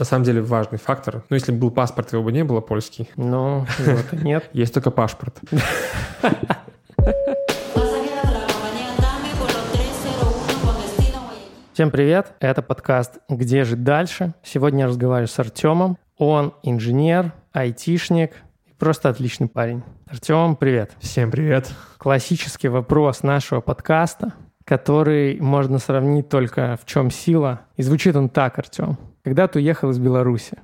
на самом деле важный фактор. Ну, если бы был паспорт, его бы не было польский. Ну, вот нет. Есть только паспорт. Всем привет, это подкаст «Где жить дальше?». Сегодня я разговариваю с Артемом. Он инженер, айтишник просто отличный парень. Артем, привет. Всем привет. Классический вопрос нашего подкаста, который можно сравнить только в чем сила. И звучит он так, Артем. Когда ты уехал из Беларуси?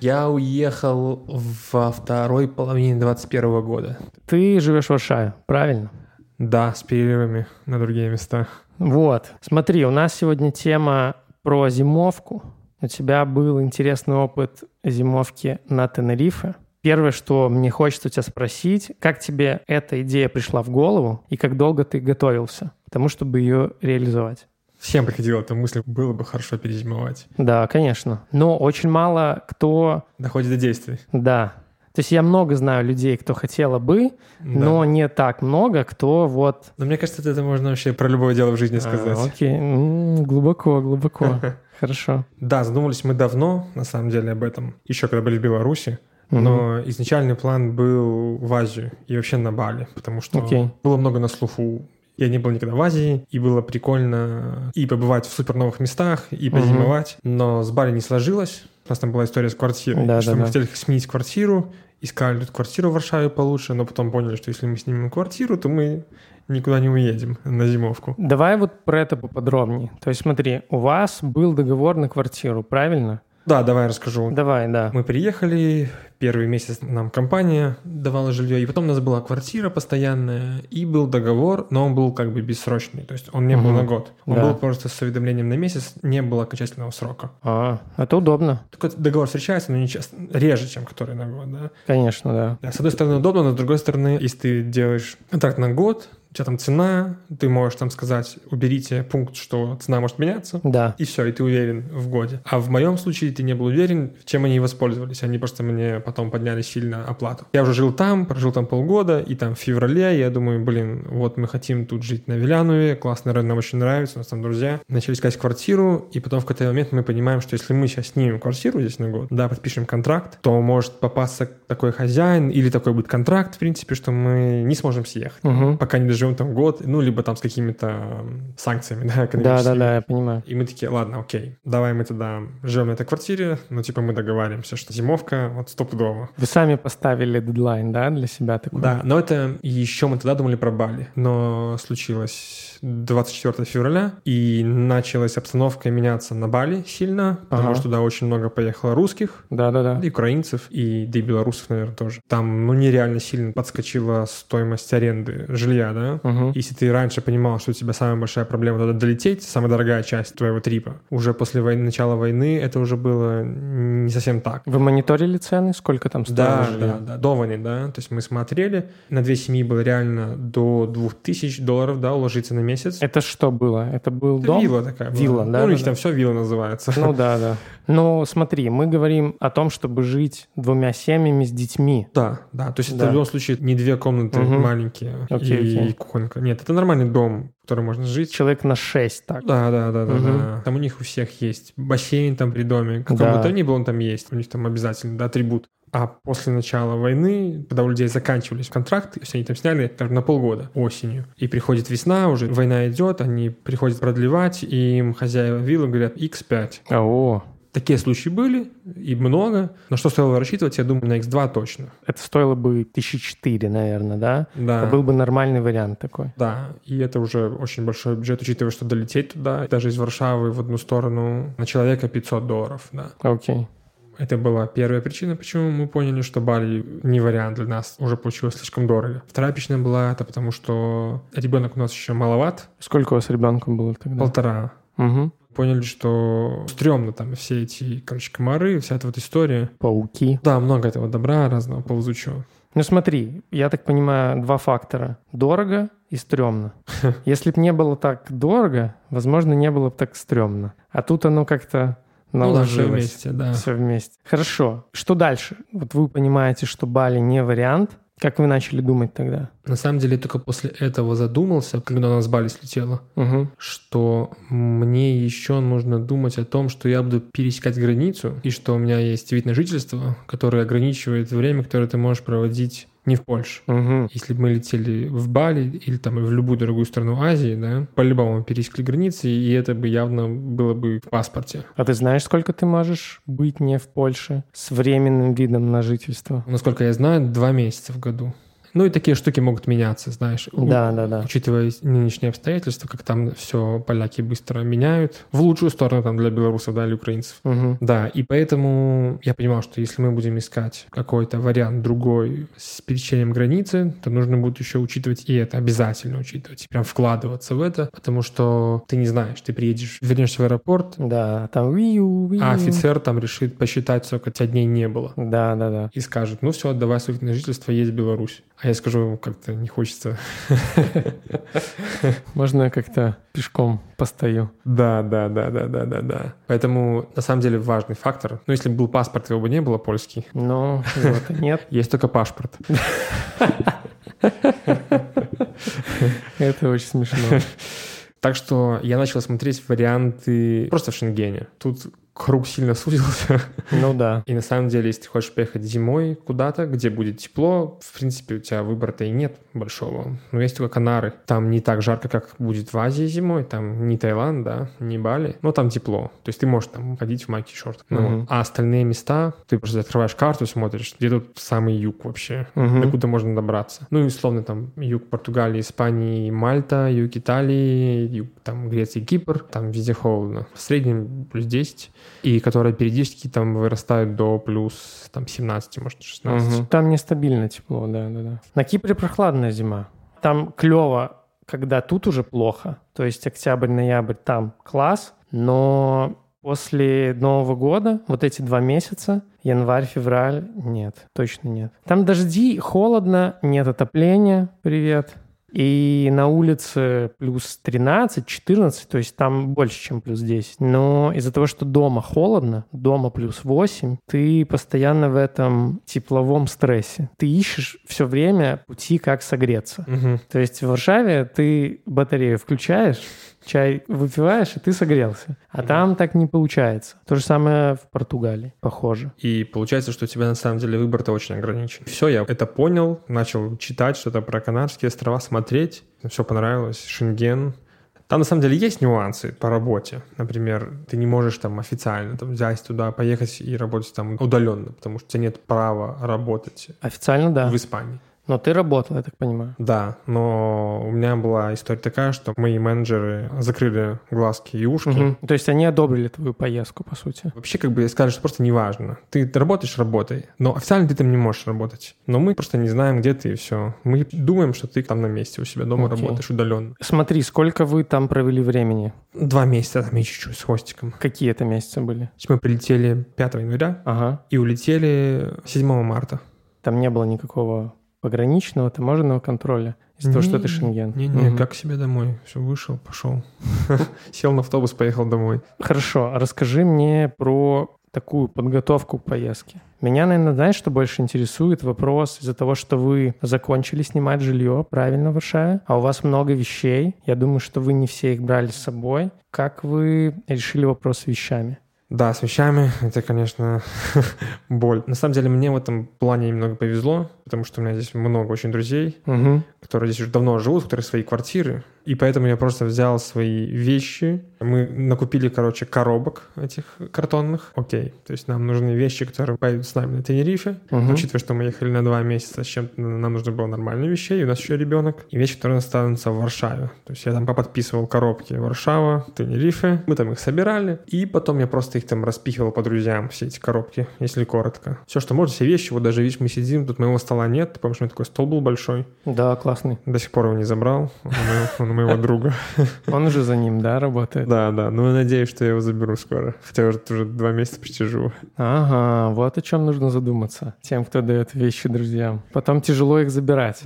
Я уехал во второй половине 21 года. Ты живешь в Варшаве, правильно? Да, с перерывами на другие места. Вот. Смотри, у нас сегодня тема про зимовку. У тебя был интересный опыт зимовки на Тенерифе. Первое, что мне хочется у тебя спросить, как тебе эта идея пришла в голову и как долго ты готовился к тому, чтобы ее реализовать? Всем приходила эта мысль, было бы хорошо перезимовать. Да, конечно. Но очень мало кто... Доходит до действий. Да. То есть я много знаю людей, кто хотела бы, да. но не так много, кто вот... Но мне кажется, это можно вообще про любое дело в жизни сказать. А, окей, глубоко, глубоко. Хорошо. Да, задумывались мы давно, на самом деле, об этом. Еще когда были в Беларуси. Но изначальный план был в Азию и вообще на Бали, потому что было много на слуху я не был никогда в Азии, и было прикольно и побывать в супер новых местах, и позимовать. Угу. Но с Бали не сложилось. У нас там была история с квартирой. Да, что да, мы да. хотели сменить квартиру, искали тут квартиру в Варшаве получше, но потом поняли, что если мы снимем квартиру, то мы никуда не уедем на зимовку. Давай вот про это поподробнее. То есть смотри, у вас был договор на квартиру, правильно? Да, давай расскажу. Давай, да. Мы приехали, первый месяц нам компания давала жилье, и потом у нас была квартира постоянная, и был договор, но он был как бы бессрочный, то есть он не был угу. на год. Он да. был просто с уведомлением на месяц, не было окончательного срока. А, это удобно. Такой договор встречается, но не часто, реже, чем который на год, да? Конечно, да. да. С одной стороны удобно, но с другой стороны, если ты делаешь контракт на год, у тебя там цена, ты можешь там сказать, уберите пункт, что цена может меняться, да. и все, и ты уверен в годе. А в моем случае ты не был уверен, чем они воспользовались. Они просто мне потом подняли сильно оплату. Я уже жил там, прожил там полгода, и там в феврале я думаю, блин, вот мы хотим тут жить на Вилянове, классный район нам очень нравится, у нас там друзья. Начали искать квартиру, и потом в какой-то момент мы понимаем, что если мы сейчас снимем квартиру здесь на год, да, подпишем контракт, то может попасться такой хозяин или такой будет контракт, в принципе, что мы не сможем съехать, угу. пока не доживем живем там год, ну, либо там с какими-то санкциями, да, Да, да, да, я понимаю. И мы такие, ладно, окей, давай мы тогда живем на этой квартире, ну, типа мы договариваемся, что зимовка вот стопудово. Вы сами поставили дедлайн, да, для себя такой? Да, но это еще мы тогда думали про Бали, но случилось 24 февраля, и началась обстановка меняться на Бали сильно, потому ага. что туда очень много поехало русских, да-да-да, и украинцев, и, да и белорусов, наверное, тоже. Там, ну, нереально сильно подскочила стоимость аренды жилья, да, Угу. Если ты раньше понимал, что у тебя самая большая проблема туда долететь, самая дорогая часть твоего трипа, уже после войны, начала войны это уже было не совсем так. Вы мониторили цены? Сколько там стоило? Да, да, да, до войны, да. То есть мы смотрели. На две семьи было реально до 2000 долларов, да, уложиться на месяц. Это что было? Это был это дом? Вилла такая была. Вилла, да? Ну, у них да, там все вилла называется. Ну да, да. Но смотри, мы говорим о том, чтобы жить двумя семьями с детьми. Да, да. То есть да. это в любом случае не две комнаты угу. маленькие окей, и окей. кухонка. Нет, это нормальный дом, в котором можно жить. Человек на 6, так? Да, да, да, угу. да, да. Там у них у всех есть бассейн там при доме. Какой да. бы то ни был, он там есть. У них там обязательно, да, атрибут. А после начала войны, когда у людей заканчивались контракты, все они там сняли, скажем, на полгода осенью. И приходит весна, уже война идет, они приходят продлевать, и им хозяева виллы говорят X5. О, Такие случаи были, и много. Но что стоило рассчитывать, я думаю, на X2 точно. Это стоило бы тысячи четыре, наверное, да? Да. Это был бы нормальный вариант такой. Да, и это уже очень большой бюджет, учитывая, что долететь туда, даже из Варшавы в одну сторону, на человека 500 долларов, да. Окей. Это была первая причина, почему мы поняли, что Бали не вариант для нас, уже получилось слишком дорого. Вторая причина была это потому, что ребенок у нас еще маловат. Сколько у вас ребенком было тогда? Полтора. Угу поняли, что стрёмно там все эти, короче, комары, вся эта вот история. Пауки. Да, много этого добра разного ползучего. Ну смотри, я так понимаю, два фактора. Дорого и стрёмно. Если бы не было так дорого, возможно, не было бы так стрёмно. А тут оно как-то наложилось. Ну да, все вместе, да. Все вместе. Хорошо. Что дальше? Вот вы понимаете, что Бали не вариант. Как вы начали думать тогда? На самом деле, только после этого задумался, когда у нас Бали слетела, Угу. что мне еще нужно думать о том, что я буду пересекать границу, и что у меня есть вид на жительство, который ограничивает время, которое ты можешь проводить не в Польше. Угу. Если бы мы летели в Бали или там в любую другую страну Азии, да, по-любому пересекли границы, и это бы явно было бы в паспорте. А ты знаешь, сколько ты можешь быть не в Польше с временным видом на жительство? Насколько я знаю, два месяца в году. Ну и такие штуки могут меняться, знаешь. У- Да, да, да. Учитывая нынешние обстоятельства, как там все поляки быстро меняют, в лучшую сторону там для белорусов, да, или украинцев. Угу. Да, и поэтому я понимал, что если мы будем искать какой-то вариант другой с пересечением границы, то нужно будет еще учитывать и это, обязательно учитывать, прям вкладываться в это, потому что ты не знаешь, ты приедешь, вернешься в аэропорт, Да, там вию, вию. а офицер там решит посчитать, сколько тебя дней не было. Да, да, да. И скажет, ну все, отдавай жительство, есть Беларусь. А я скажу, как-то не хочется. Можно как-то пешком постою? Да, да, да, да, да, да, да. Поэтому на самом деле важный фактор. Ну, если бы был паспорт, его бы не было польский. Но вот нет. Есть только паспорт. Это очень смешно. Так что я начал смотреть варианты просто в Шенгене. Тут круг сильно сузился. Ну да. И на самом деле, если ты хочешь поехать зимой куда-то, где будет тепло, в принципе, у тебя выбора-то и нет большого. Но есть только Канары. Там не так жарко, как будет в Азии зимой. Там не Таиланд, да, не Бали. Но там тепло. То есть ты можешь там ходить в майке и шортах. Ну, Мгм. А остальные места, ты просто открываешь карту, смотришь, где тут самый юг вообще. Мгм. Докуда можно добраться. Ну и условно там юг Португалии, Испании, Мальта, юг Италии, юг там Греции, Кипр. Там везде холодно. В среднем плюс 10. И которые периодически там вырастают до плюс там 17, может 16. Мгм. Там нестабильно тепло, да, да, да. На Кипре прохладная зима. Там клево, когда тут уже плохо. То есть октябрь, ноябрь там класс, но после Нового года, вот эти два месяца, январь, февраль, нет, точно нет. Там дожди, холодно, нет отопления, привет. И на улице плюс 13, 14, то есть там больше, чем плюс 10. Но из-за того, что дома холодно, дома плюс 8, ты постоянно в этом тепловом стрессе. Ты ищешь все время пути, как согреться. Мгм. То есть в Варшаве ты батарею включаешь, чай выпиваешь, и ты согрелся. А там так не получается. То же самое в Португалии, похоже. И получается, что у тебя на самом деле выбор-то очень ограничен. Все, я это понял, начал читать что-то про Канарские острова, смотреть. Все понравилось. Шенген. Там на самом деле есть нюансы по работе. Например, ты не можешь там официально там, взять туда, поехать и работать там удаленно, потому что у тебя нет права работать Официально, да. в Испании. Но ты работал, я так понимаю. Да, но у меня была история такая, что мои менеджеры закрыли глазки и ушки. Мгм. То есть они одобрили твою поездку, по сути. Вообще, как бы скажешь, просто неважно. Ты работаешь, работай. Но официально ты там не можешь работать. Но мы просто не знаем, где ты, и все. Мы думаем, что ты там на месте у себя дома Окей. работаешь удаленно. Смотри, сколько вы там провели времени? Два месяца там и чуть-чуть с хвостиком. Какие это месяцы были? Есть Мы прилетели 5 января Ага. и улетели 7 марта. Там не было никакого пограничного, таможенного контроля из-за того, что это Шенген. Не-не, Мгм. как себе домой. Все, вышел, пошел. Сел на автобус, поехал домой. Хорошо, а расскажи мне про такую подготовку к поездке. Меня, наверное, знаешь, что больше интересует вопрос из-за того, что вы закончили снимать жилье правильно в Варшаве, а у вас много вещей. Я думаю, что вы не все их брали с собой. Как вы решили вопрос с вещами? Да, с вещами это, конечно, боль. На самом деле мне в этом плане немного повезло, потому что у меня здесь много очень друзей, Угу. которые здесь уже давно живут, у которых свои квартиры. И поэтому я просто взял свои вещи. Мы накупили, короче, коробок этих картонных. Окей. То есть нам нужны вещи, которые поедут с нами на Тенерифе. Мгм. Учитывая, что мы ехали на два месяца с чем-то, нам нужно было нормальных вещей. И у нас еще ребенок. И вещи, которые останутся в Варшаве. То есть я там поподписывал коробки Варшава, Тенерифе. Мы там их собирали. И потом я просто их там распихивал по друзьям, все эти коробки, если коротко. Все, что можно, все вещи. Вот даже, видишь, мы сидим, тут моего стола нет. Ты помнишь, у меня такой стол был большой. Да, классный. До сих пор его не забрал. Он он моего друга. Он уже за ним, да, работает? Да, да. Ну, надеюсь, что я его заберу скоро. Хотя уже, уже два месяца почти живу. Ага, вот о чем нужно задуматься тем, кто дает вещи друзьям. Потом тяжело их забирать.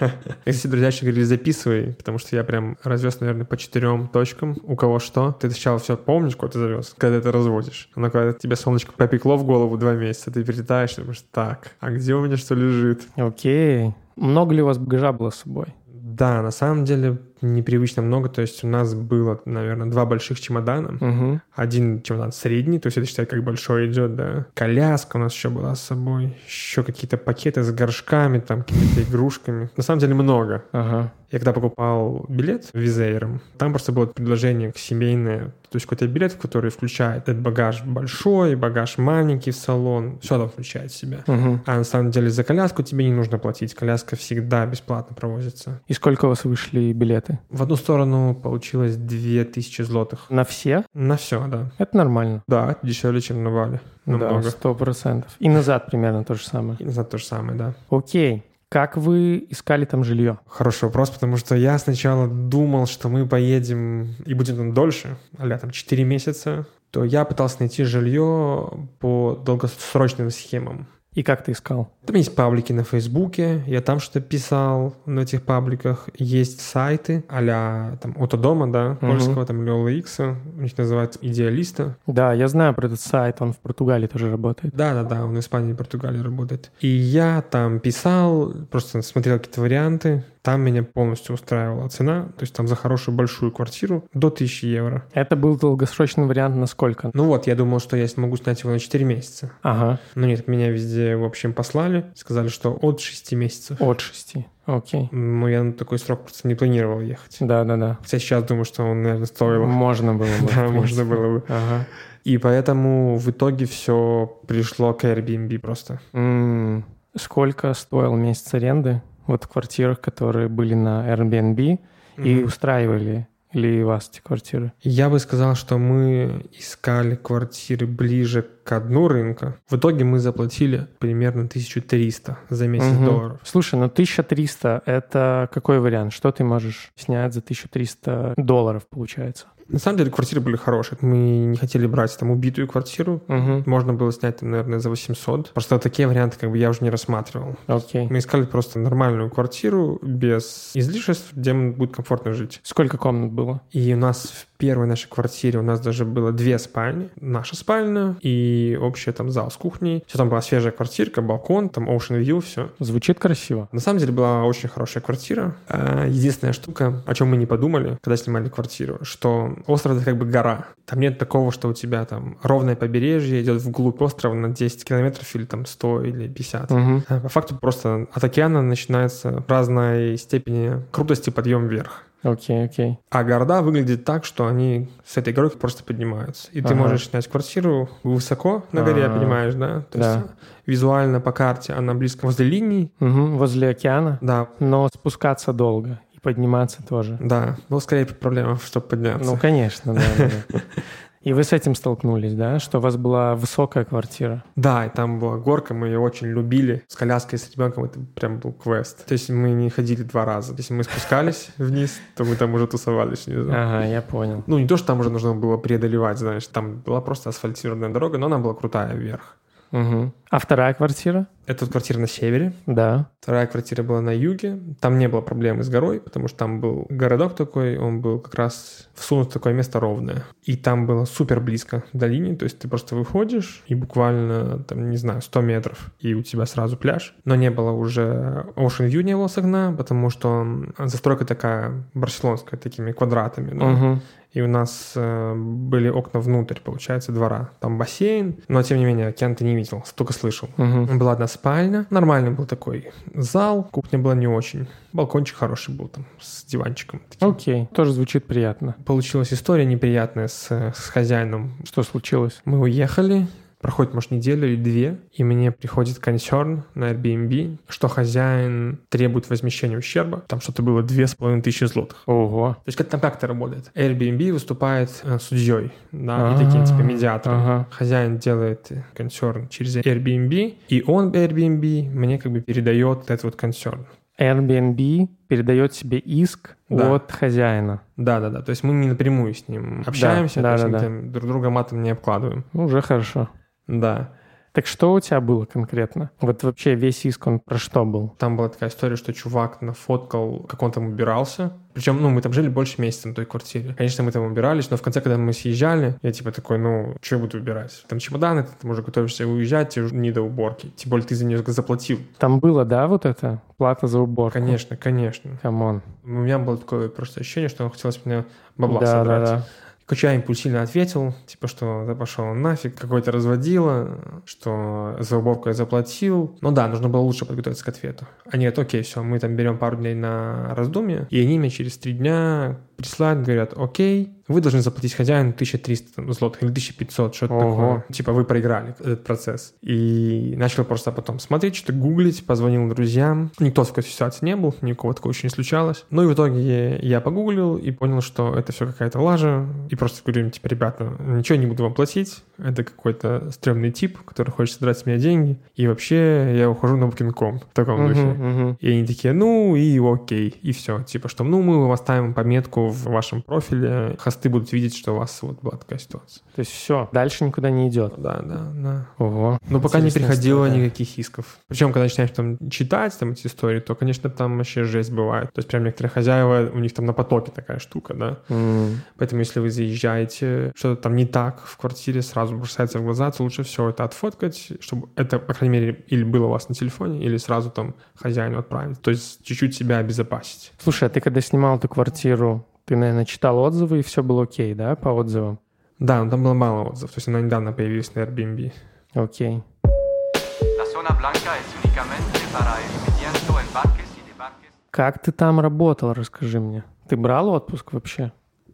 Если друзья еще говорили, записывай, потому что я прям развез, наверное, по четырем точкам. У кого что. Ты сначала все помнишь, куда ты завез, когда ты разводишь. Но когда тебе солнышко попекло в голову два месяца, ты перелетаешь, и думаешь, так, а где у меня что лежит? Окей. Много ли у вас багажа было с собой? Да, на самом деле непривычно много. То есть у нас было, наверное, два больших чемодана. Угу. Один чемодан средний, то есть это считай как большой идет, да. Коляска у нас еще была с собой. Еще какие-то пакеты с горшками, там какими-то игрушками. На самом деле много. Ага. Я когда покупал билет визейром, там просто было предложение к семейное, то есть какой-то билет, который включает этот багаж большой, багаж маленький в салон, все там включает в себя. Угу. А на самом деле за коляску тебе не нужно платить, коляска всегда бесплатно провозится. И сколько у вас вышли билеты? В одну сторону получилось 2000 злотых. На все? На все, да. Это нормально. Да, дешевле, чем на Бали. Намного. Да, сто процентов. И назад примерно то же самое. И назад то же самое, да. Окей. Как вы искали там жилье? Хороший вопрос, потому что я сначала думал, что мы поедем и будем там дольше, а там 4 месяца, то я пытался найти жилье по долгосрочным схемам. И как ты искал? Там есть паблики на Фейсбуке, я там что-то писал на этих пабликах. Есть сайты а-ля там Отодома, да, польского, угу. там или OLX, у них называется Идеалиста. Да, я знаю про этот сайт, он в Португалии тоже работает. Да-да-да, он в Испании и Португалии работает. И я там писал, просто смотрел какие-то варианты, там меня полностью устраивала цена, то есть там за хорошую большую квартиру до 1000 евро. Это был долгосрочный вариант на сколько? Ну вот, я думал, что я смогу снять его на 4 месяца. Ага. Но нет, меня везде, в общем, послали, сказали, что от 6 месяцев. От 6. Окей. Ну, я на такой срок просто не планировал ехать. Да-да-да. Хотя сейчас думаю, что он, наверное, стоил. Можно было бы. Да, можно было бы. Ага. И поэтому в итоге все пришло к Airbnb просто. Сколько стоил месяц аренды? Вот в квартирах, которые были на Airbnb mm-hmm. и устраивали ли вас эти квартиры? Я бы сказал, что мы искали квартиры ближе к дну рынка. В итоге мы заплатили примерно 1300 за месяц угу. долларов. Слушай, ну 1300 — это какой вариант? Что ты можешь снять за 1300 долларов, получается? На самом деле квартиры были хорошие. Мы не хотели брать там убитую квартиру. Угу. Можно было снять, наверное, за 800. Просто такие варианты как бы я уже не рассматривал. Окей. Мы искали просто нормальную квартиру без излишеств, где будет комфортно жить. Сколько комнат было? И у нас в первой нашей квартире у нас даже было две спальни. Наша спальня и общая там зал с кухней. Все там была свежая квартирка, балкон, там ocean view, все. Звучит красиво. На самом деле была очень хорошая квартира. А, единственная штука, о чем мы не подумали, когда снимали квартиру, что остров это как бы гора. Там нет такого, что у тебя там ровное побережье идет вглубь острова на 10 километров или там 100 или 50. Угу. По факту просто от океана начинается разной степени крутости подъем вверх. Окей, okay, окей. Okay. А города выглядят так, что они с этой горой просто поднимаются. И ага. ты можешь снять квартиру высоко на горе, А-а-а. понимаешь, да? То да. есть визуально по карте она близко возле линии. Угу, возле океана. Да. Но спускаться долго подниматься тоже. Да, ну скорее проблема, чтобы подняться. Ну, конечно, да. И вы с этим столкнулись, да? Что у вас была высокая квартира? Да, и там была горка, мы ее очень любили. С коляской, с ребенком это прям был квест. То есть мы не ходили два раза. Если мы спускались вниз, то мы там уже тусовались внизу. Ага, я понял. Ну, не то, что там уже нужно было преодолевать, знаешь, там была просто асфальтированная дорога, но она была крутая вверх. Угу. А вторая квартира? Это квартира на севере. Да. Вторая квартира была на юге. Там не было проблемы с горой, потому что там был городок такой, он был как раз всунут в такое место ровное. И там было супер близко к долине, то есть ты просто выходишь и буквально, там, не знаю, 100 метров, и у тебя сразу пляж. Но не было уже Ocean View не было с окна, потому что застройка такая барселонская, такими квадратами. Да? Угу и у нас э, были окна внутрь, получается, двора. Там бассейн, но тем не менее океан ты не видел, только слышал. Угу. Была одна спальня, нормальный был такой зал, кухня была не очень. Балкончик хороший был там с диванчиком. Таким. Окей, тоже звучит приятно. Получилась история неприятная с, с хозяином. Что случилось? Мы уехали, Проходит, может, неделя или две, и мне приходит консерн на Airbnb, что хозяин требует возмещения ущерба. Там что-то было две с половиной тысячи злотых. Ого. То есть как там как это работает? Airbnb выступает э, судьей, да, и таким типа медиатором. Ага. Хозяин делает консерн через Airbnb, и он Airbnb мне как бы передает этот вот консерн. Airbnb передает себе иск Да. от хозяина. Да-да-да, то есть мы не напрямую с ним общаемся, да, да, да. друг друга матом не обкладываем. Ну, Уже хорошо. Да. Так что у тебя было конкретно? Вот вообще весь иск, он про что был? Там была такая история, что чувак нафоткал, как он там убирался. Причем, ну, мы там жили больше месяца на той квартире. Конечно, мы там убирались, но в конце, когда мы съезжали, я типа такой, ну, что я буду убирать? Там чемоданы, ты там уже готовишься уезжать, тебе уже не до уборки. Тем более ты за нее заплатил. Там было, да, вот это? Плата за уборку? Конечно, конечно. Come on. У меня было такое просто ощущение, что хотелось мне бабла Да, собрать. да, да. Короче, я импульсивно ответил, типа, что да пошел нафиг, какой-то разводила, что за уборку я заплатил. Ну да, нужно было лучше подготовиться к ответу. Они говорят, окей, все, мы там берем пару дней на раздумье, и они мне через три дня присылают, говорят, окей, вы должны заплатить хозяину 1300 там, злотых или 1500, что-то такое. Типа вы проиграли этот процесс. И начал просто потом смотреть, что-то гуглить, позвонил друзьям. Никто в такой ситуации не был, никого такого еще не случалось. Ну и в итоге я погуглил и понял, что это все какая-то лажа. И просто говорю им, типа, ребята, ничего не буду вам платить. Это какой-то стрёмный тип, который хочет содрать с меня деньги. И вообще я ухожу на Booking.com в таком духе. Мгм, мгм. И они такие, ну и окей, и все. Типа, что ну мы вам оставим пометку в вашем профиле, хосты будут видеть, что у вас вот была такая ситуация. То есть все, дальше никуда не идет. Да, да, да. Ого. Но пока не приходило история. никаких исков. Причем, когда начинаешь там читать там эти истории, то, конечно, там вообще жесть бывает. То есть прям некоторые хозяева, у них там на потоке такая штука, да. М. Поэтому, если вы заезжаете, что-то там не так в квартире, сразу бросается в глаза, то лучше все это отфоткать, чтобы это, по крайней мере, или было у вас на телефоне, или сразу там хозяину отправить. То есть чуть-чуть себя обезопасить. Слушай, а ты когда снимал эту квартиру, ты, наверное, читал отзывы, и все было окей, да, по отзывам? Да, но там было мало отзывов, то есть она недавно появилась на Airbnb. Окей. Как ты там работал, расскажи мне. Ты брал отпуск вообще?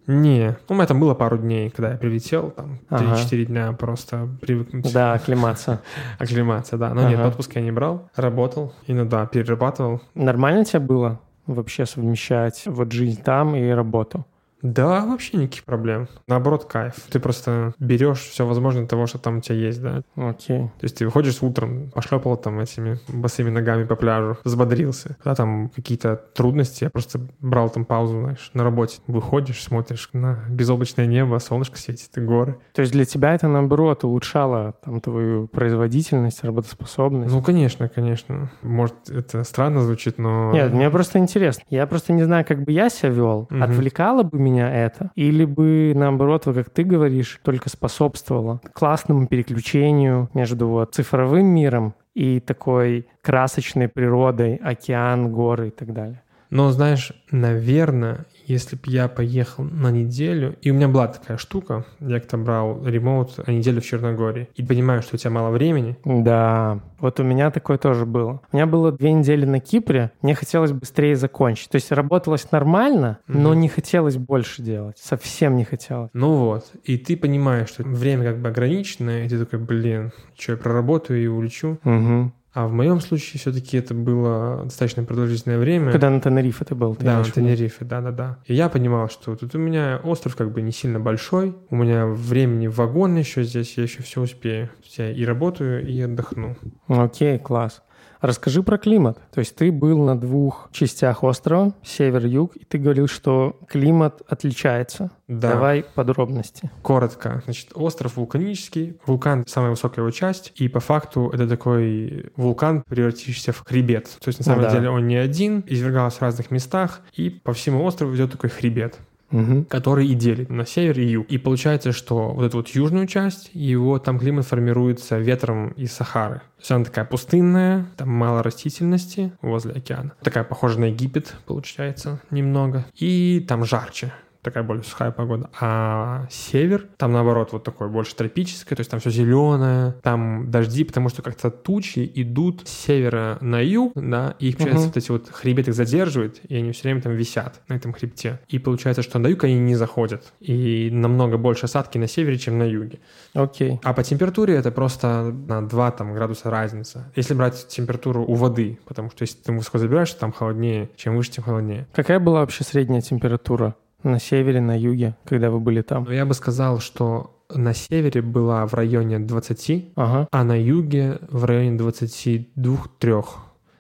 Не, ну, там было пару дней, когда я прилетел, там Ага. 3-4 дня просто привыкнуть. Да, оклематься. Акклимация, да. Но нет, Ага. отпуск я не брал, работал, иногда перерабатывал. Нормально тебе было вообще совмещать вот жизнь там и работу? Да, вообще никаких проблем. Наоборот, кайф. Ты просто берешь все возможное того, что там у тебя есть, да. Окей. То есть ты выходишь утром, пошлепал там этими босыми ногами по пляжу, взбодрился. Когда там какие-то трудности, я просто брал там паузу, знаешь, на работе. Выходишь, смотришь на безоблачное небо, солнышко светит, и горы. То есть для тебя это, наоборот, улучшало там твою производительность, работоспособность? Ну, конечно, конечно. Может, это странно звучит, но... Нет, мне просто интересно. Я просто не знаю, как бы я себя вел. Мгм. Отвлекало бы меня это? Или бы, наоборот, вот как ты говоришь, только способствовало классному переключению между вот цифровым миром и такой красочной природой, океан, горы и так далее? Но, знаешь, наверное, если бы я поехал на неделю, и у меня была такая штука, я как-то брал ремоут на неделю в Черногории, и понимаю, что у тебя мало времени, Да, вот у меня такое тоже было. У меня было две недели на Кипре, мне хотелось быстрее закончить. То есть работалось нормально, но Мгм. не хотелось больше делать. Совсем не хотелось. ну вот, и ты понимаешь, что время как бы ограниченное, и ты такой, блин, что я проработаю и улечу. Мгм. А в моем случае все-таки это было достаточно продолжительное время. Когда на Тенерифе ты был? ты Да, на? Тенерифе, да-да-да. И я понимал, что тут у меня остров как бы не сильно большой, у меня времени вагон еще здесь, я еще все успею. Я и работаю, и отдохну. Окей, класс. Расскажи про климат. То есть ты был на двух частях острова, север-юг, и ты говорил, что климат отличается. Да. Давай подробности. Коротко. Значит, остров вулканический, вулкан — самая высокая его часть, и по факту это такой вулкан, превратившийся в хребет. То есть на самом Да. деле он не один, извергался в разных местах, и по всему острову идет такой хребет. Мгм. который и делит на север и юг. И получается, что вот эту вот южную часть, его там климат формируется ветром из Сахары. То есть она такая пустынная, там мало растительности возле океана. Такая похожа на Египет, получается, немного. И там жарче такая более сухая погода. А север, там наоборот вот такое больше тропическое, то есть там все зеленое, там дожди, потому что как-то тучи идут с севера на юг, да, и их, получается, Мгм. вот эти вот хребет их задерживает, и они все время там висят на этом хребте. И получается, что на юг они не заходят. И намного больше осадки на севере, чем на юге. Окей. А по температуре это просто на 2 там, градуса разница. Если брать температуру у воды, потому что если ты высоко забираешься, там холоднее, чем выше, тем холоднее. Какая была вообще средняя температура на севере, на юге, когда вы были там? Но я бы сказал, что на севере была в районе 20, Ага. а на юге в районе 22-3.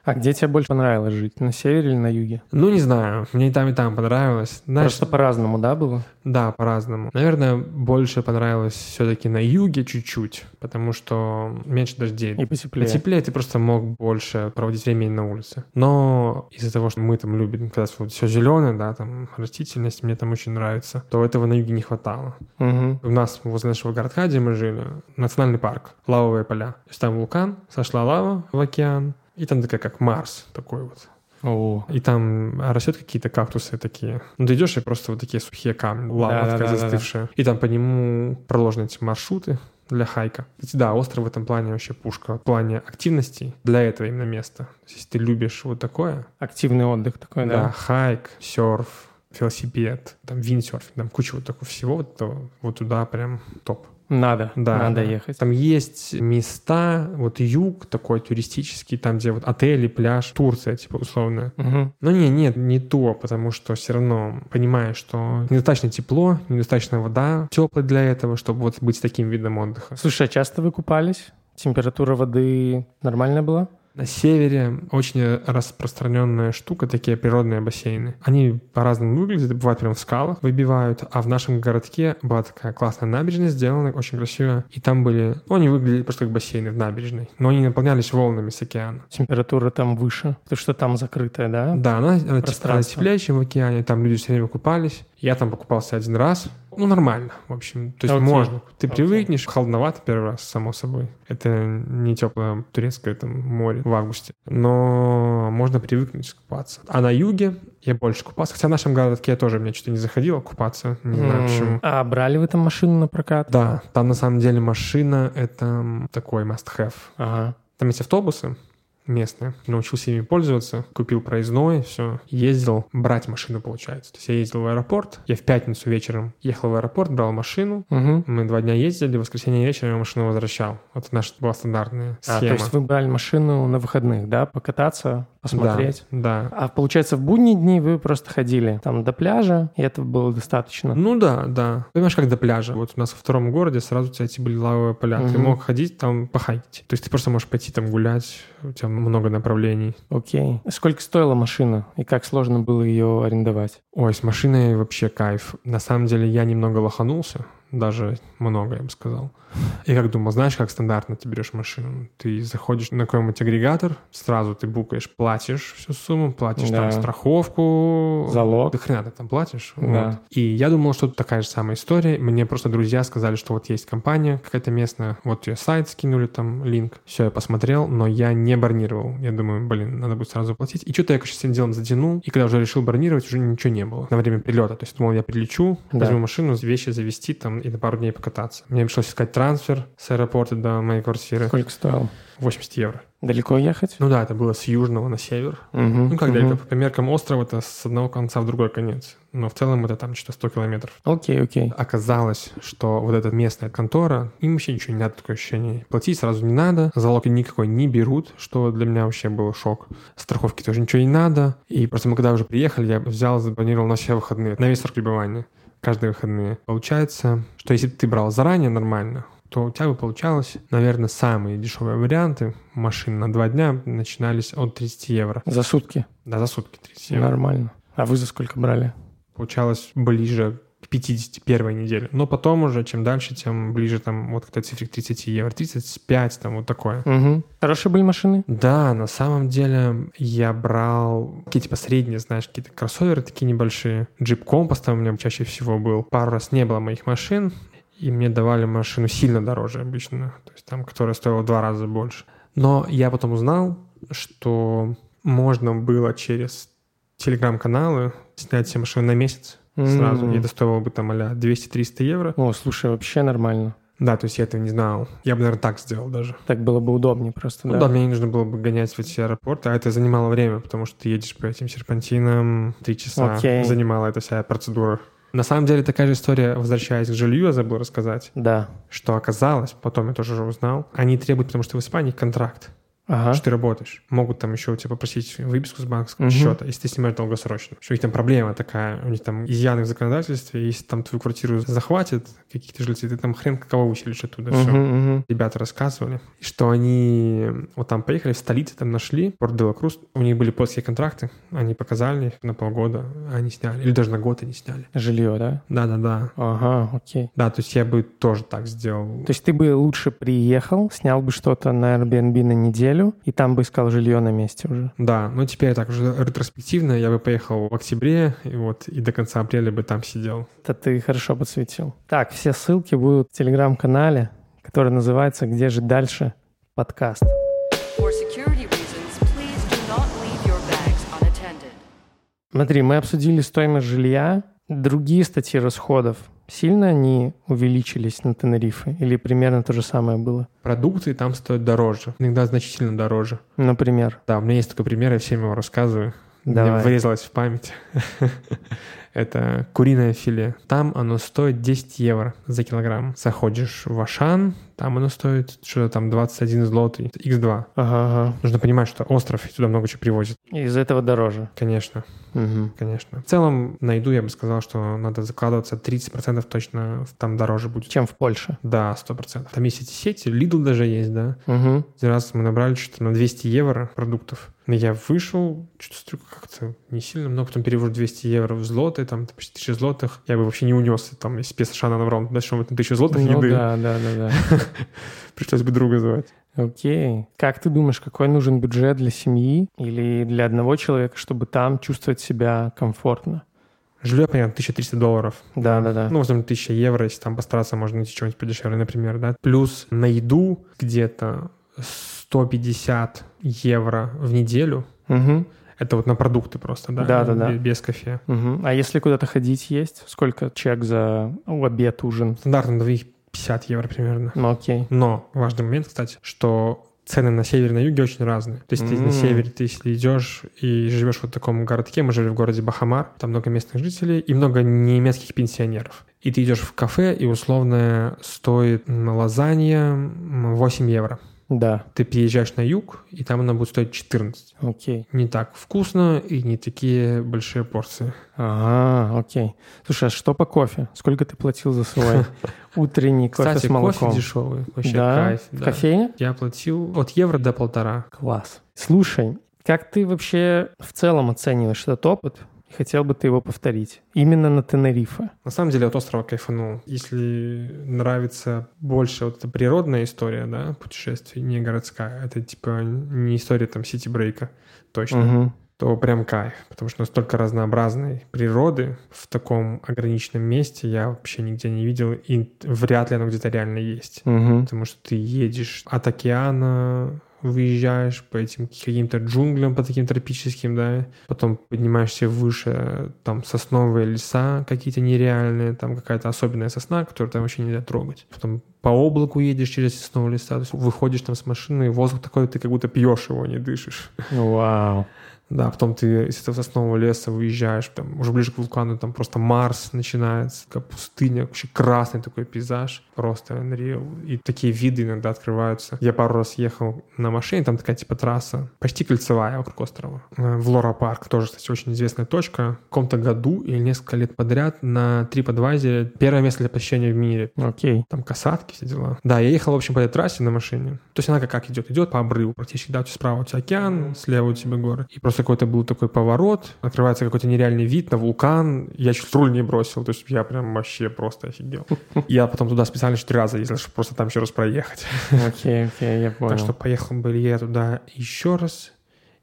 А где тебе больше понравилось жить? На севере или на юге? Ну, не знаю, мне и там, и там понравилось. Знаешь, Просто по-разному, да, было? Да, по-разному. Наверное, больше понравилось все-таки на юге чуть-чуть, потому что меньше дождей. И потеплее. Потеплее ты просто мог больше проводить времени на улице. Но из-за того, что мы там любим, когда вот все зеленое, да, там растительность мне там очень нравится, то этого на юге не хватало. Мгм. У нас возле нашего городка, где мы жили, национальный парк, лавовые поля. То есть там вулкан, сошла лава в океан, и там такая, как Марс такой вот. О, И там растет какие-то кактусы такие. Ну, ты идешь, и просто вот такие сухие камни, лава Да-да-да-да-да. такая застывшая. И там по нему проложены эти маршруты для хайка. Кстати, да, остров в этом плане вообще пушка. В плане активностей для этого именно места. То есть, если ты любишь вот такое, активный отдых такой, да, да? хайк, серф, велосипед, там виндсерфинг, там куча вот такого всего, то вот туда прям топ. Надо, Да, надо да. ехать. Там есть места, вот юг такой туристический, там, где вот отели, пляж, Турция, типа, условно. Мгм. Но не, нет, не то, потому что все равно понимаешь, что недостаточно тепло, недостаточно вода теплая для этого, чтобы вот быть таким видом отдыха. Слушай, а часто вы купались? Температура воды нормальная была? На севере очень распространенная штука, такие природные бассейны. Они по-разному выглядят, бывают прям в скалах выбивают, а в нашем городке была такая классная набережная сделана, очень красивая. И там были, ну, они выглядели просто как бассейны в набережной, но они наполнялись волнами с океана. Температура там выше, потому что там закрытая, да? Да, она, она она теплее, чем в океане, там люди все время купались. Я там покупался один раз. Ну, нормально, в общем. То есть Окей. можно. Ты Окей. привыкнешь, холодновато первый раз, само собой. Это не теплое турецкое там море в августе. Но можно привыкнуть купаться. А на юге я больше купался. Хотя в нашем городке тоже мне что-то не заходило купаться. Не знаю почему. А брали вы там машину на прокат? Да, там на самом деле машина — это такой must-have. Ага. Там есть автобусы местные. Научился ими пользоваться, купил проездной, все. Ездил брать машину, получается. То есть я ездил в аэропорт. Я в пятницу вечером ехал в аэропорт, брал машину. Мгм. Мы два дня ездили, в воскресенье вечером я машину возвращал. Вот наша была стандартная А, то схема. есть вы брали машину на выходных, да, покататься, посмотреть? Да, да. А получается, в будние дни вы просто ходили там до пляжа, и этого было достаточно. Ну да, да. Понимаешь, как до пляжа. Вот у нас во втором городе сразу у тебя эти были лавовые поля. Ты Мгм. мог ходить там похайкить. То есть ты просто можешь пойти там гулять. У тебя много направлений. Окей. Сколько стоила машина и как сложно было ее арендовать? Ой, с машиной вообще кайф. На самом деле я немного лоханулся, даже много, я бы сказал. И как думал, знаешь, как стандартно ты берешь машину? Ты заходишь на какой-нибудь агрегатор, сразу ты букаешь, платишь всю сумму, платишь Да. там страховку. Залог. Да хрена ты там платишь. Да. Вот. И я думал, что тут такая же самая история. Мне просто друзья сказали, что вот есть компания какая-то местная, вот ее сайт скинули, там линк. Все, я посмотрел, но я не бронировал. Я думаю, блин, надо будет сразу платить. И что-то я, с этим делом затянул. И когда уже решил бронировать, уже ничего не было на время прилета. То есть думал, я прилечу, Да. возьму машину, вещи завести там и на пару дней покататься. Мне пришлось искать трансфер с аэропорта до моей квартиры. Сколько стоил? 80 евро. Далеко ехать? Ну да, это было с южного на север. Мгм, Ну, как мгм. далеко? По меркам острова это с одного конца в другой конец. Но в целом это там что-то 100 километров. Окей, окей. Оказалось, что вот эта местная контора, им вообще ничего не надо, такое ощущение. Платить сразу не надо, залог никакой не берут, что для меня вообще был шок. Страховки тоже ничего не надо. И просто мы когда уже приехали, я взял, забронировал на все выходные, на весь срок пребывания, каждые выходные. Получается, что если бы ты брал заранее нормально, то у тебя бы получалось, наверное, самые дешевые варианты машин на два дня начинались от 30 евро. За сутки? Да, за сутки 30 евро. Нормально. А вы за сколько брали? получалось ближе к 50 первой неделе. Но потом уже, чем дальше, тем ближе там вот к этой цифре к 30 евро. 35, там вот такое. Угу. Хорошие были машины? Да, на самом деле я брал какие типа средние, знаешь, какие-то кроссоверы такие небольшие. Джип Компас там у меня чаще всего был. Пару раз не было моих машин, и мне давали машину сильно дороже обычно, то есть там, которая стоила в два раза больше. Но я потом узнал, что можно было через телеграм-каналы снять себе машину на месяц сразу, М. и это стоило бы там а 200-300 евро. О, слушай, вообще нормально. Да, то есть я этого не знал. Я бы, наверное, так сделал даже. Так было бы удобнее просто, Ну да? да, мне не нужно было бы гонять в эти аэропорты, а это занимало время, потому что ты едешь по этим серпантинам, три часа Окей. занимала эта вся процедура. На самом деле такая же история, возвращаясь к жилью, я забыл рассказать, Да. что оказалось, потом я тоже уже узнал, они требуют, потому что в Испании контракт. Ага. что ты работаешь. Могут там еще у тебя попросить выписку с банковского Мгм. счета, если ты снимаешь долгосрочно. Что у них там проблема такая, у них там изъяны в законодательстве, если там твою квартиру захватят какие-то жильцы, ты там хрен кого выселишь оттуда. Все. Мгм, мгм. Ребята рассказывали, что они вот там поехали, в столице там нашли, порт Белокрус, у них были плотские контракты, они показали их на полгода, они сняли, или даже на год они сняли. Жилье, да? Да-да-да. Ага, окей. Да, то есть я бы тоже так сделал. То есть ты бы лучше приехал, снял бы что-то на Airbnb на неделю, и там бы искал жилье на месте уже. Да, но теперь так уже ретроспективно, я бы поехал в октябре, и вот и до конца апреля бы там сидел. Это ты хорошо подсветил. Так, все ссылки будут в телеграм-канале, который называется «Где же дальше?» подкаст. Reasons. Смотри, мы обсудили стоимость жилья, другие статьи расходов. Сильно они увеличились на Тенерифе или примерно то же самое было? Продукты там стоят дороже, иногда значительно дороже. Например, Да, у меня есть такой пример, я всем его рассказываю. Давай. Мне врезалось в память. Это куриное филе. Там оно стоит 10 евро за килограмм. Заходишь в Ашан, там оно стоит что-то там 21 злотый, x2. ага, ага. Нужно понимать, что остров и туда много чего привозят. Из этого дороже. Конечно, Мгм. конечно. В целом, на еду я бы сказал, что надо закладываться 30% точно там дороже будет. Чем в Польше. Да, 100%. Там есть эти сети, Lidl даже есть, да. Мгм. Один раз мы набрали что-то на 200 евро продуктов. Я вышел, что-то как-то не сильно много, потом перевожу 200 евро в злоты, там почти 1000 злотых. Я бы вообще не унес, там, если без Шана набрал, дальше на 1000 злотых Ну еды. да, да, да, Пришлось бы друга звать. да. Окей. Как ты думаешь, какой нужен бюджет для семьи или для одного человека, чтобы там чувствовать себя комфортно? Жилье, понятно, 1300 долларов. Да, да, да. Ну, возможно, 1000 евро, если там постараться, можно найти что-нибудь подешевле, например, да. Плюс на еду где-то 150 евро в неделю. Мгм. Это вот на продукты просто, да? Да-да-да. Бе- Без кофе. Мгм. А если куда-то ходить есть? Сколько чек за обед, ужин? Стандартно двоих 50 евро примерно. Ну окей. Но важный момент, кстати, что цены на севере и на юге очень разные. То есть ты М. на севере, ты если идешь и живешь вот в таком городке, мы жили в городе Бахамар, там много местных жителей и много немецких пенсионеров. И ты идешь в кафе, и условно стоит лазанья м, 8 евро. Да, Ты приезжаешь на юг, и там она будет стоить 14. окей. Не так вкусно и не такие большие порции. Ага, окей. Слушай, а что по кофе? Сколько ты платил за свой утренний кофе Кстати, с молоком? кофе дешевый. Вообще да? кайф. В да. кофейне? Я платил от евро до полтора. Класс. Слушай, как ты вообще в целом оцениваешь этот опыт? И хотел бы ты его повторить? Именно на Тенерифе. На самом деле от острова кайфанул. Если нравится больше вот эта природная история, да, путешествий, не городская, это типа не история там сити-брейка, точно, Мгм. то прям кайф, потому что настолько разнообразной природы в таком ограниченном месте я вообще нигде не видел, и вряд ли оно где-то реально есть. Мгм. Потому что ты едешь от океана, выезжаешь по этим каким-то джунглям, по таким тропическим, да, потом поднимаешься выше, там сосновые леса какие-то нереальные, там какая-то особенная сосна, которую там вообще нельзя трогать. Потом по облаку едешь через сосновые леса, то есть выходишь там с машины, воздух такой, ты как будто пьешь его, не дышишь. Вау. Да, потом ты из этого соснового леса выезжаешь, там уже ближе к вулкану, там просто Марс начинается, такая пустыня, вообще красный такой пейзаж, просто unreal. И такие виды иногда открываются. Я пару раз ехал на машине, там такая типа трасса, почти кольцевая вокруг острова. Э, В Лора Парк, тоже, кстати, очень известная точка. В каком-то году или несколько лет подряд на TripAdvisor первое место для посещения в мире. Окей. Там касатки, все дела. Да, я ехал, в общем, по этой трассе на машине. То есть она как, как идет? Идет по обрыву. Практически, да, справа у тебя океан, слева у тебя горы. И просто какой-то был такой поворот, открывается какой-то нереальный вид на вулкан. Я чуть руль не бросил, то есть я прям вообще просто офигел. Я потом туда специально четыре раза ездил, чтобы просто там еще раз проехать. Окей, окей, я понял. Так что поехал бы ли я туда еще раз?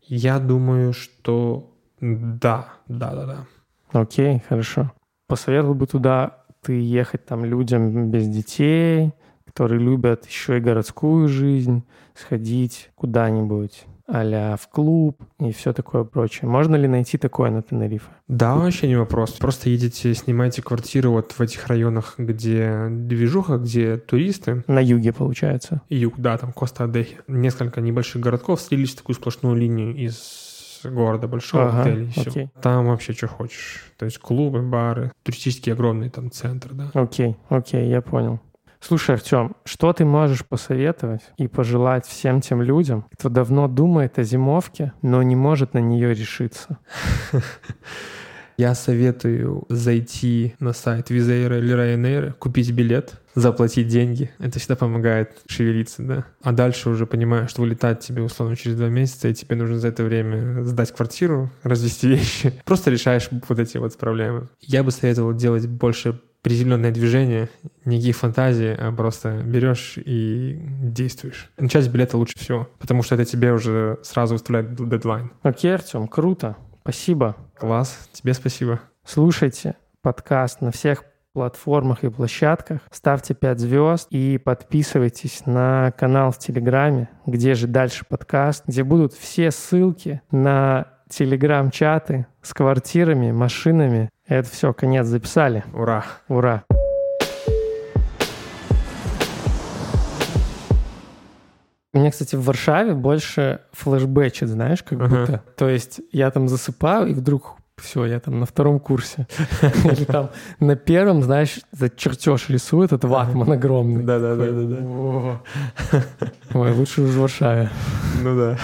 Я думаю, что да, да, да, да. Окей, хорошо. Посоветовал бы туда ты ехать там людям без детей, которые любят еще и городскую жизнь, сходить куда-нибудь а в клуб и все такое прочее. Можно ли найти такое на Тенерифе? Да, вообще не вопрос. Просто едете, снимаете квартиру вот в этих районах, где движуха, где туристы. На юге, получается. Юг, да, там Коста-Адехи. Несколько небольших городков слились в такую сплошную линию из города большого Ага, отеля и все. окей. Там вообще что хочешь. То есть клубы, бары, туристический огромный там центр, да. Окей, окей, я понял. Слушай, Артем, что ты можешь посоветовать и пожелать всем тем людям, кто давно думает о зимовке, но не может на нее решиться? Я советую зайти на сайт Визаира или Ryanair, купить билет, заплатить деньги. Это всегда помогает шевелиться, да. А дальше уже понимаешь, что вылетать тебе условно через два месяца, и тебе нужно за это время сдать квартиру, развести вещи. Просто решаешь вот эти вот проблемы. Я бы советовал делать больше приземленное движение, никаких фантазий, а просто берешь и действуешь. Начать с билета лучше всего, потому что это тебе уже сразу выставляет дедлайн. Окей, Артем, круто. Спасибо. Класс, тебе спасибо. Слушайте подкаст на всех платформах и площадках. Ставьте 5 звезд и подписывайтесь на канал в Телеграме, где же дальше подкаст, где будут все ссылки на телеграм-чаты с квартирами, машинами. Это все, конец записали. Ура! Ура! Мне, кстати, в Варшаве больше флешбэчит, знаешь, как Ага. будто. То есть я там засыпаю, и вдруг все, я там на втором курсе. Или там на первом, знаешь, этот чертеж рисует, этот ватман огромный. Да-да-да-да-да. О. Ой, лучше уж в Варшаве. Ну да.